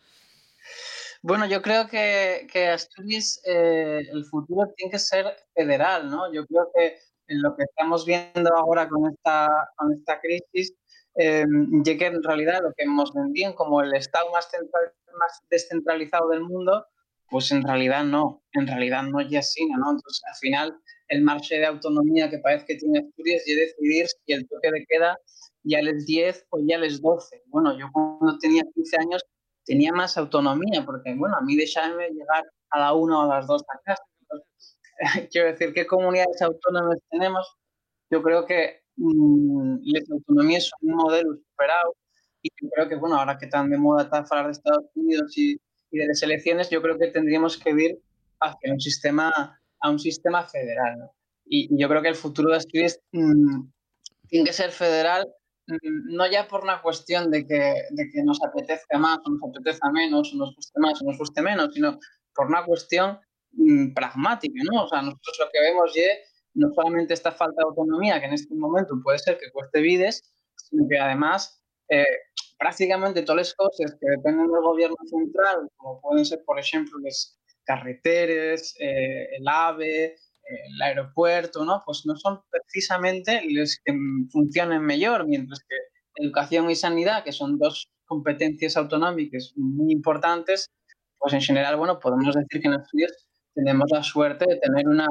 Bueno, yo creo que, que Asturias, el futuro tiene que ser federal, ¿no? Yo creo que en lo que estamos viendo ahora con esta, con esta crisis, eh, que en realidad lo que hemos vendido como el Estado más, más descentralizado del mundo, pues en realidad no, en realidad no es así, ¿no? Entonces, al final, el margen de autonomía que parece que tiene Asturias es decidir si el toque de queda ya les 10 o ya les 12. Bueno, yo cuando tenía 15 años tenía más autonomía, porque, bueno, a mí dejarme llegar a la 1 o a las 2 a casa. *laughs* quiero decir, ¿qué comunidades autónomas tenemos? Yo creo que mmm, las autonomías son un modelo superado y creo que, bueno, ahora que tan de moda está hablar de Estados Unidos y y de las elecciones, yo creo que tendríamos que ir hacia un sistema, a un sistema federal. ¿no? Y, yo creo que el futuro de Asturias mm, tiene que ser federal, mm, no ya por una cuestión de que, de que nos apetezca más o nos apetezca menos, o nos guste más o nos guste menos, sino por una cuestión mm, pragmática. ¿no? O sea, nosotros lo que vemos es no solamente esta falta de autonomía, que en este momento puede ser que cueste vides, sino que además eh, prácticamente todas las cosas que dependen del gobierno central, como pueden ser, por ejemplo, las carreteras, eh, el AVE, el aeropuerto, ¿no? Pues no son precisamente los que funcionen mejor, mientras que educación y sanidad, que son dos competencias autonómicas muy importantes, pues en general, bueno, podemos decir que en Asturias tenemos la suerte de tener una,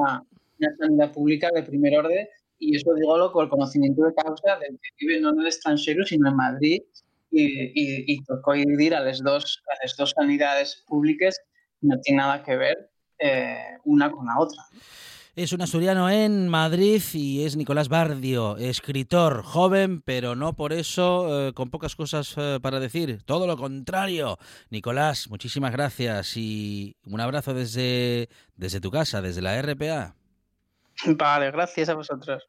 sanidad pública de primer orden y eso digo con el conocimiento de causa del que vive no en el extranjero, sino en Madrid y, tocó ir a las dos, a las dos sanidades públicas no tiene nada que ver eh, una con la otra. Es un asturiano en Madrid y es Nicolás Bardio, escritor, joven, pero no por eso eh, con pocas cosas eh, para decir. Todo lo contrario. Nicolás, muchísimas gracias y un abrazo desde, desde tu casa, desde la RPA. Vale, gracias a vosotros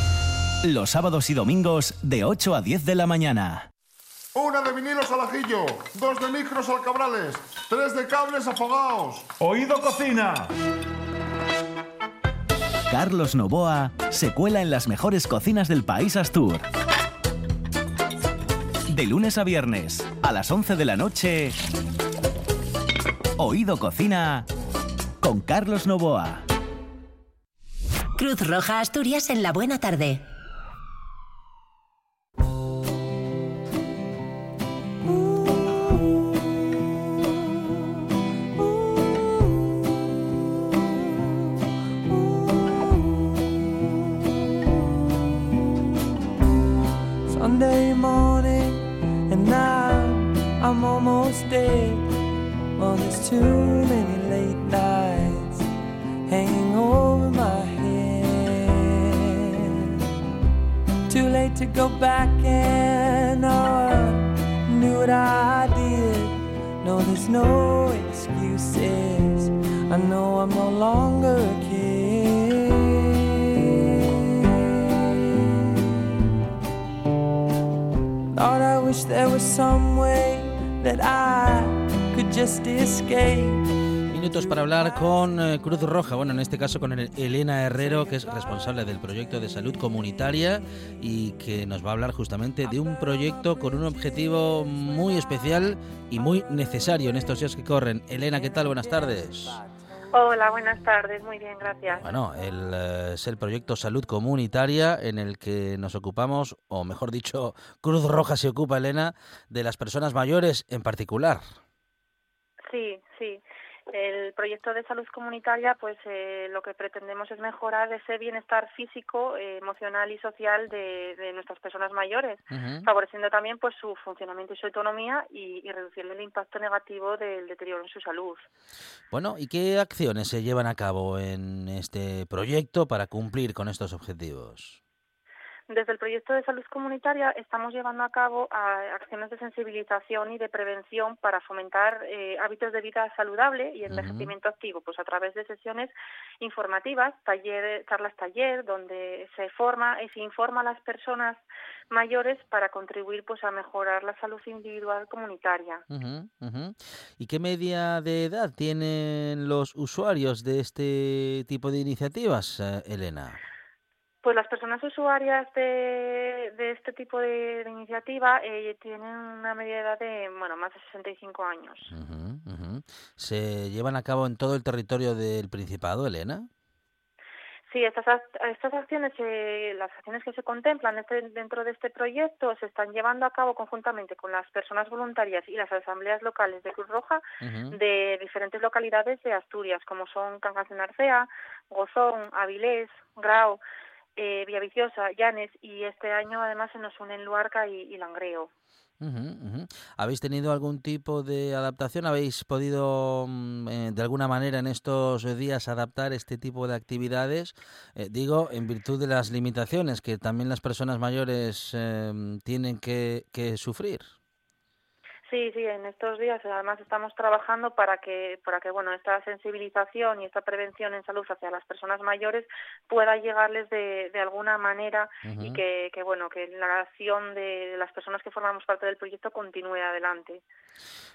Los sábados y domingos de 8 a 10 de la mañana. Una de vinilos al ajillo, dos de micros al cabrales, tres de cables afogados. Oído cocina. Carlos Novoa se cuela en las mejores cocinas del país Astur. De lunes a viernes, a las 11 de la noche, Oído Cocina con Carlos Novoa. Cruz Roja Asturias en la buena tarde. Too many late nights hanging over my head. Too late to go back and I knew what I did. No, there's no excuses. I know I'm no longer a kid. Thought I wish there was some way that I just escape. Minutos para hablar con eh, Cruz Roja, bueno, en este caso con Elena Herrero, que es responsable del proyecto de salud comunitaria y que nos va a hablar justamente de un proyecto con un objetivo muy especial y muy necesario en estos días que corren. Elena, ¿qué tal? Buenas tardes. Hola, buenas tardes, muy bien, gracias. Bueno, el, eh, es el proyecto Salud Comunitaria en el que nos ocupamos, o mejor dicho, Cruz Roja se ocupa, Elena, de las personas mayores en particular. Sí, sí. El proyecto de salud comunitaria, pues eh, lo que pretendemos es mejorar ese bienestar físico, eh, emocional y social de, nuestras personas mayores, favoreciendo también pues su funcionamiento y su autonomía y, y reducir el impacto negativo del deterioro en su salud. Bueno, ¿y qué acciones se llevan a cabo en este proyecto para cumplir con estos objetivos? Desde el proyecto de salud comunitaria estamos llevando a cabo acciones de sensibilización y de prevención para fomentar eh, hábitos de vida saludable y envejecimiento activo, pues a través de sesiones informativas, talleres, charlas taller, donde se forma y se informa a las personas mayores para contribuir pues a mejorar la salud individual comunitaria. ¿Y qué media de edad tienen los usuarios de este tipo de iniciativas, eh, Elena? Pues las personas usuarias de, de este tipo de, iniciativa eh, tienen una media edad de bueno más de 65 años. ¿Se llevan a cabo en todo el territorio del Principado, Elena? Sí, estas, estas acciones, eh, las acciones que se contemplan este, dentro de este proyecto se están llevando a cabo conjuntamente con las personas voluntarias y las asambleas locales de Cruz Roja de diferentes localidades de Asturias, como son Cangas de Narcea, Gozón, Avilés, Grau, eh, Villaviciosa, Llanes y este año además se nos unen Luarca y, Langreo. ¿Habéis tenido algún tipo de adaptación? ¿Habéis podido mm, eh, de alguna manera en estos días adaptar este tipo de actividades? Eh, digo, en virtud de las limitaciones que también las personas mayores em, tienen que sufrir. Sí, sí, en estos días además estamos trabajando para que, para que bueno, esta sensibilización y esta prevención en salud hacia las personas mayores pueda llegarles de, de alguna manera y que, que, bueno, que la acción de las personas que formamos parte del proyecto continúe adelante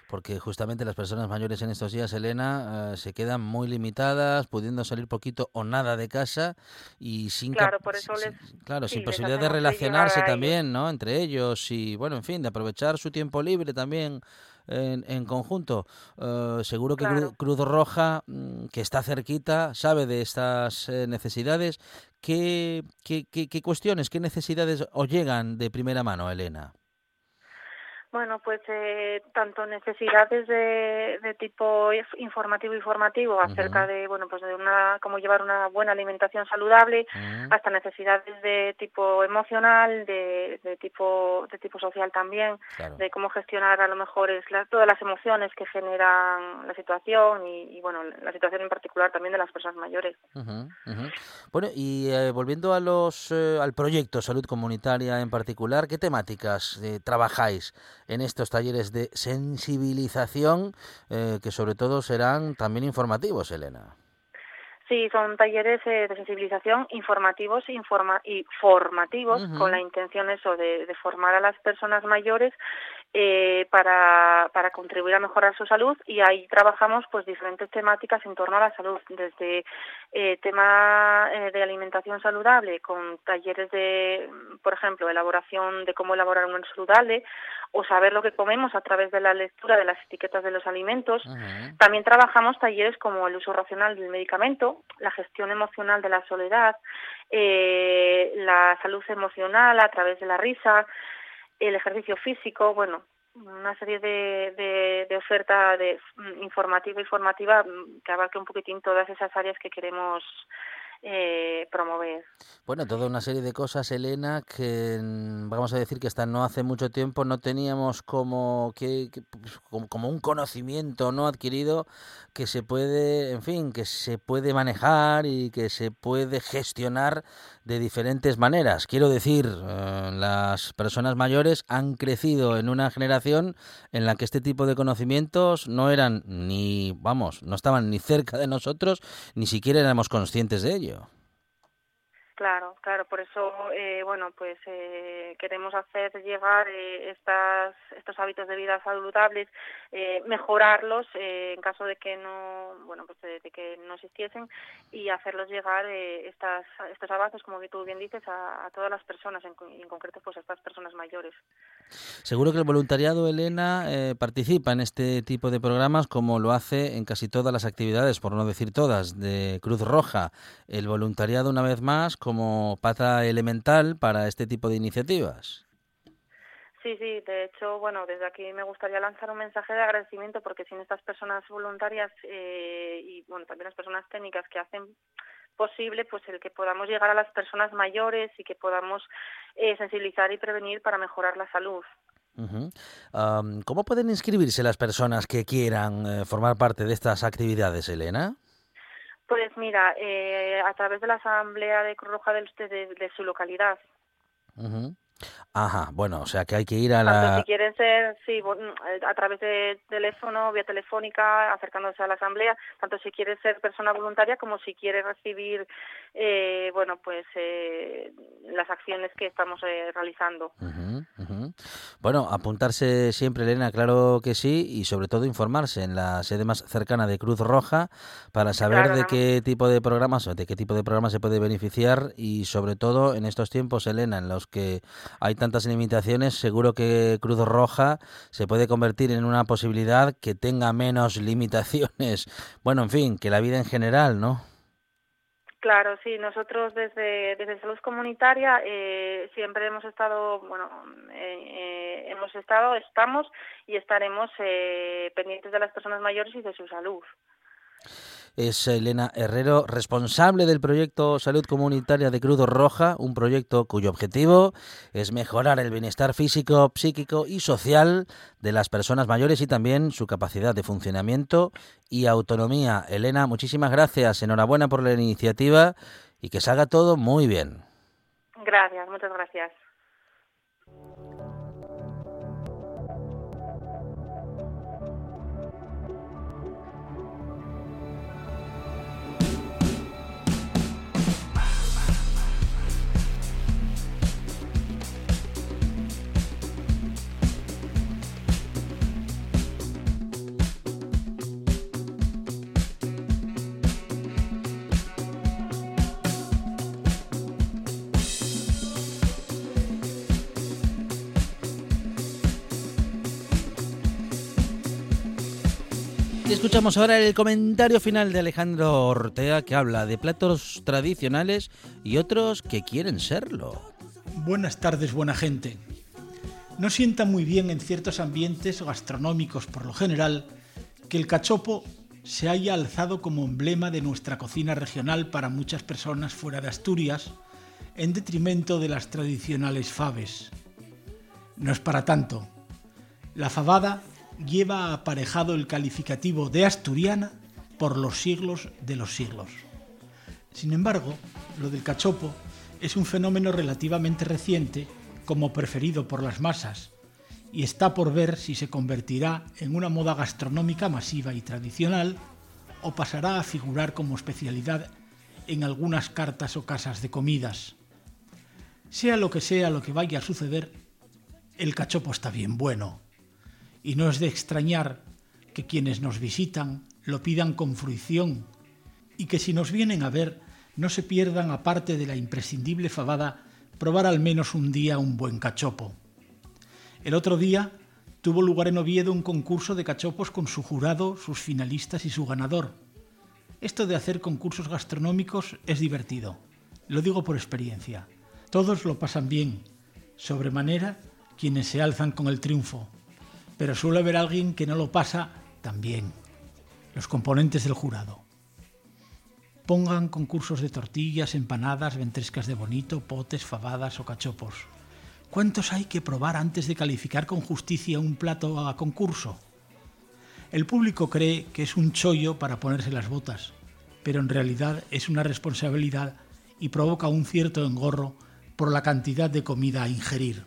porque justamente las personas mayores en estos días, Elena, eh, se quedan muy limitadas, pudiendo salir poquito o nada de casa y sin claro, por eso claro, sin posibilidad de relacionarse también, ¿no? Entre ellos y bueno, en fin, de aprovechar su tiempo libre también. En, en conjunto. Eh, seguro que Cruz Roja, mm, que está cerquita, sabe de estas eh, necesidades. ¿Qué, qué, qué, ¿Qué cuestiones, qué necesidades os llegan de primera mano, Elena? Bueno, pues eh, tanto necesidades de, de, tipo informativo y formativo acerca de, bueno, pues de una, cómo llevar una buena alimentación saludable, hasta necesidades de tipo emocional, de, de tipo de tipo social también, de cómo gestionar a lo mejor es todas las emociones que generan la situación y, bueno, la situación en particular también de las personas mayores. Bueno, y eh, volviendo a los eh, al proyecto Salud Comunitaria en particular, ¿qué temáticas trabajáis? En estos talleres de sensibilización eh, que sobre todo serán también informativos, Elena. Sí, son talleres eh, de sensibilización informativos y formativos con la intención eso de, formar a las personas mayores eh, para, para contribuir a mejorar su salud y ahí trabajamos pues diferentes temáticas en torno a la salud, desde eh, tema eh, de alimentación saludable con talleres de, por ejemplo, elaboración de cómo elaborar un saludable o saber lo que comemos a través de la lectura de las etiquetas de los alimentos. También trabajamos talleres como el uso racional del medicamento, la gestión emocional de la soledad, eh, la salud emocional a través de la risa, el ejercicio físico, bueno, una serie de, de, de oferta de, mm, informativa y formativa mm, que abarque un poquitín todas esas áreas que queremos eh, promover. Bueno, toda una serie de cosas, Elena, que mm, vamos a decir que hasta no hace mucho tiempo no teníamos como, que, pues, como, un conocimiento no adquirido que se puede, en fin, que se puede manejar y que se puede gestionar de diferentes maneras. Quiero decir, eh, las personas mayores han crecido en una generación en la que este tipo de conocimientos no eran ni, vamos, no estaban ni cerca de nosotros, ni siquiera éramos conscientes de ello sencillo. Claro, claro, por eso, eh, bueno, pues eh, queremos hacer llegar eh, estas, estos hábitos de vida saludables, eh, mejorarlos eh, en caso de que no, bueno, pues de, que no existiesen y hacerlos llegar estas, estos avances, como tú bien dices, a, todas las personas, en, en, concreto, pues a estas personas mayores. Seguro que el voluntariado, Elena, participa en este tipo de programas como lo hace en casi todas las actividades, por no decir todas, de Cruz Roja. El voluntariado, una vez más, como pata elemental para este tipo de iniciativas. Sí, sí, de hecho, bueno, desde aquí me gustaría lanzar un mensaje de agradecimiento porque sin estas personas voluntarias eh, y, bueno, también las personas técnicas que hacen posible pues el que podamos llegar a las personas mayores y que podamos eh, sensibilizar y prevenir para mejorar la salud. ¿Cómo pueden inscribirse las personas que quieran eh, formar parte de estas actividades, Elena? Pues mira, eh, a través de la Asamblea de Cruz Roja de, de, su localidad. Ajá, bueno, o sea que hay que ir a la... si quieren ser, sí, a través de teléfono, vía telefónica, acercándose a la asamblea, tanto si quiere ser persona voluntaria como si quiere recibir, eh, bueno, pues eh, las acciones que estamos eh, realizando. Bueno, apuntarse siempre, Elena, claro que sí, y sobre todo informarse en la sede más cercana de Cruz Roja para saber de qué tipo de programas, de qué tipo de programas se puede beneficiar y sobre todo en estos tiempos, Elena, en los que hay tantas limitaciones, seguro que Cruz Roja se puede convertir en una posibilidad que tenga menos *laughs* limitaciones. Bueno, en fin, que la vida en general, ¿no? Claro, sí, nosotros desde, desde Salud Comunitaria eh, siempre hemos estado, bueno, eh, eh, hemos estado, estamos y estaremos pendientes de las personas mayores y de su salud es Elena Herrero, responsable del proyecto Salud Comunitaria de Cruz Roja, un proyecto cuyo objetivo es mejorar el bienestar físico, psíquico y social de las personas mayores y también su capacidad de funcionamiento y autonomía. Elena, muchísimas gracias, enhorabuena por la iniciativa y que salga todo muy bien. Gracias, muchas gracias. Escuchamos ahora el comentario final de Alejandro Ortega que habla de platos tradicionales y otros que quieren serlo. Buenas tardes, buena gente. No sienta muy bien en ciertos ambientes gastronómicos por lo general que el cachopo se haya alzado como emblema de nuestra cocina regional para muchas personas fuera de Asturias, en detrimento de las tradicionales faves. No es para tanto. La fabada lleva aparejado el calificativo de asturiana por los siglos de los siglos. Sin embargo, lo del cachopo es un fenómeno relativamente reciente como preferido por las masas y está por ver si se convertirá en una moda gastronómica masiva y tradicional o pasará a figurar como especialidad en algunas cartas o casas de comidas. Sea lo que sea lo que vaya a suceder, el cachopo está bien bueno y no es de extrañar que quienes nos visitan lo pidan con fruición y que si nos vienen a ver no se pierdan, aparte de la imprescindible fabada, probar al menos un día un buen cachopo. El otro día tuvo lugar en Oviedo un concurso de cachopos con su jurado, sus finalistas y su ganador. Esto de hacer concursos gastronómicos es divertido, lo digo por experiencia. Todos lo pasan bien, sobremanera quienes se alzan con el triunfo, pero suele haber alguien que no lo pasa tan bien, los componentes del jurado. Pongan concursos de tortillas, empanadas, ventrescas de bonito, potes, fabadas o cachopos. ¿Cuántos hay que probar antes de calificar con justicia un plato a concurso? El público cree que es un chollo para ponerse las botas, pero en realidad es una responsabilidad y provoca un cierto engorro por la cantidad de comida a ingerir.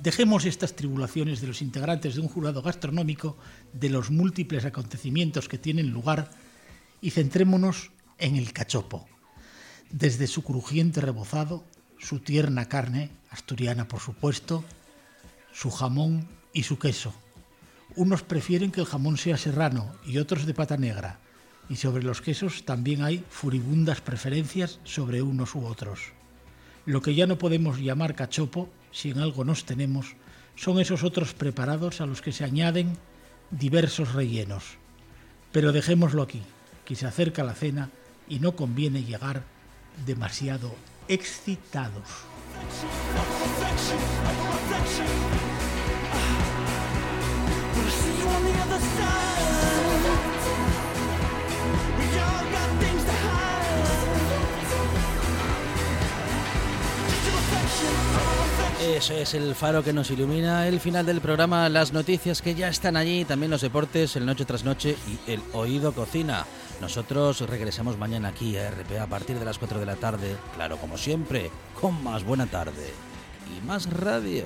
Dejemos estas tribulaciones de los integrantes de un jurado gastronómico de los múltiples acontecimientos que tienen lugar y centrémonos en el cachopo, desde su crujiente rebozado, su tierna carne, asturiana por supuesto, su jamón y su queso. Unos prefieren que el jamón sea serrano y otros de pata negra, y sobre los quesos también hay furibundas preferencias sobre unos u otros. Lo que ya no podemos llamar cachopo, si en algo nos tenemos, son esos otros preparados a los que se añaden diversos rellenos. Pero dejémoslo aquí, que se acerca la cena y no conviene llegar demasiado excitados. Eso es el faro que nos ilumina el final del programa, las noticias que ya están allí, también los deportes, el noche tras noche y el oído cocina. Nosotros regresamos mañana aquí a RPA a partir de las 4 de la tarde, claro, como siempre, con más buena tarde y más radio.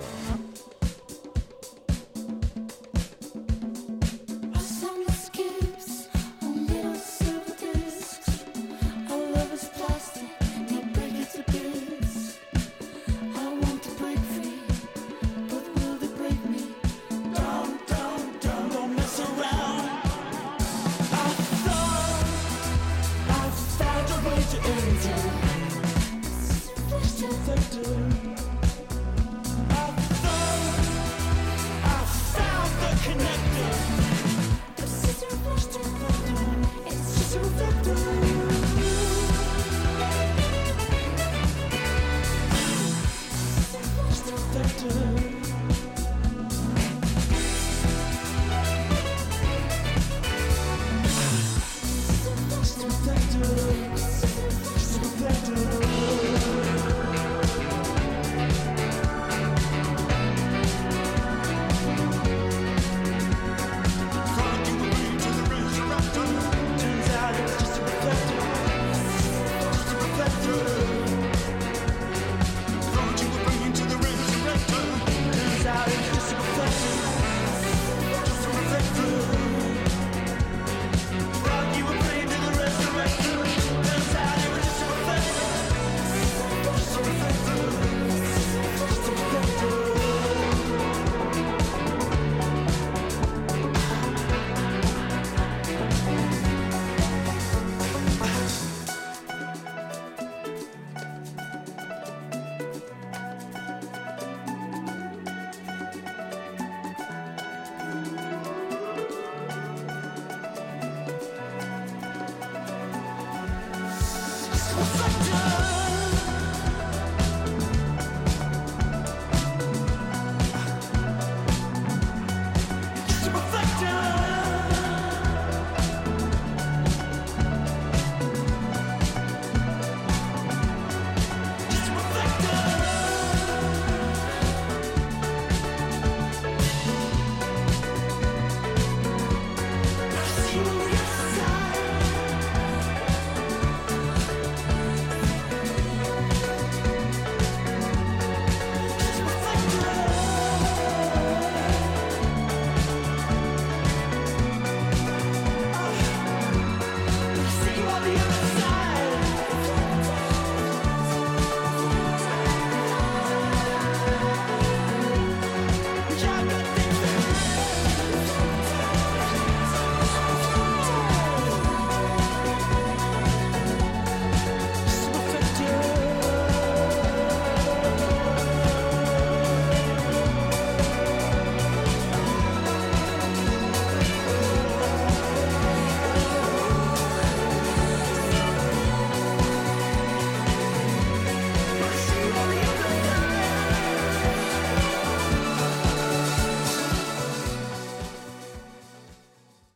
do